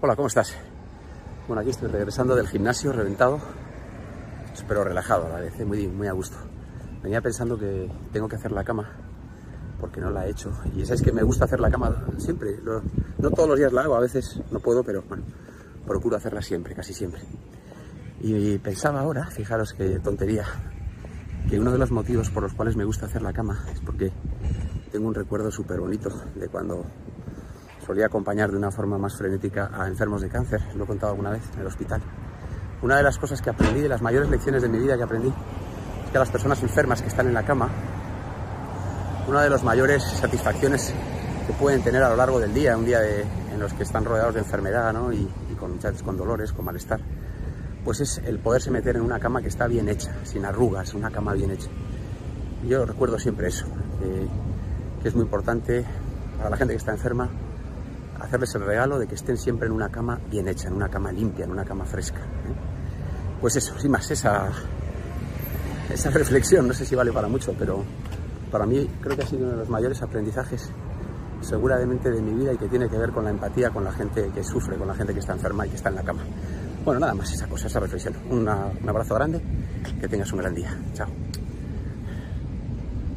Hola, ¿cómo estás? Bueno, aquí estoy regresando del gimnasio, reventado, pero relajado a la vez, ¿eh? muy, muy a gusto. Venía pensando que tengo que hacer la cama, porque no la he hecho. Y sabéis que me gusta hacer la cama siempre. No todos los días la hago, a veces no puedo, pero bueno, procuro hacerla siempre, casi siempre. Y pensaba ahora, fijaros qué tontería, que uno de los motivos por los cuales me gusta hacer la cama es porque tengo un recuerdo súper bonito de cuando solía acompañar de una forma más frenética a enfermos de cáncer, lo he contado alguna vez en el hospital. Una de las cosas que aprendí, de las mayores lecciones de mi vida que aprendí, es que a las personas enfermas que están en la cama, una de las mayores satisfacciones que pueden tener a lo largo del día, un día en los que están rodeados de enfermedad ¿no? y, y con, con dolores, con malestar, pues es el poderse meter en una cama que está bien hecha, sin arrugas, una cama bien hecha. Yo recuerdo siempre eso, que, que es muy importante para la gente que está enferma hacerles el regalo de que estén siempre en una cama bien hecha, en una cama limpia, en una cama fresca. ¿eh? Pues eso, sin más, esa, esa reflexión, no sé si vale para mucho, pero para mí creo que ha sido uno de los mayores aprendizajes seguramente de mi vida y que tiene que ver con la empatía con la gente que sufre, con la gente que está enferma y que está en la cama. Bueno, nada más esa cosa, esa reflexión. un abrazo grande, que tengas un gran día. Chao.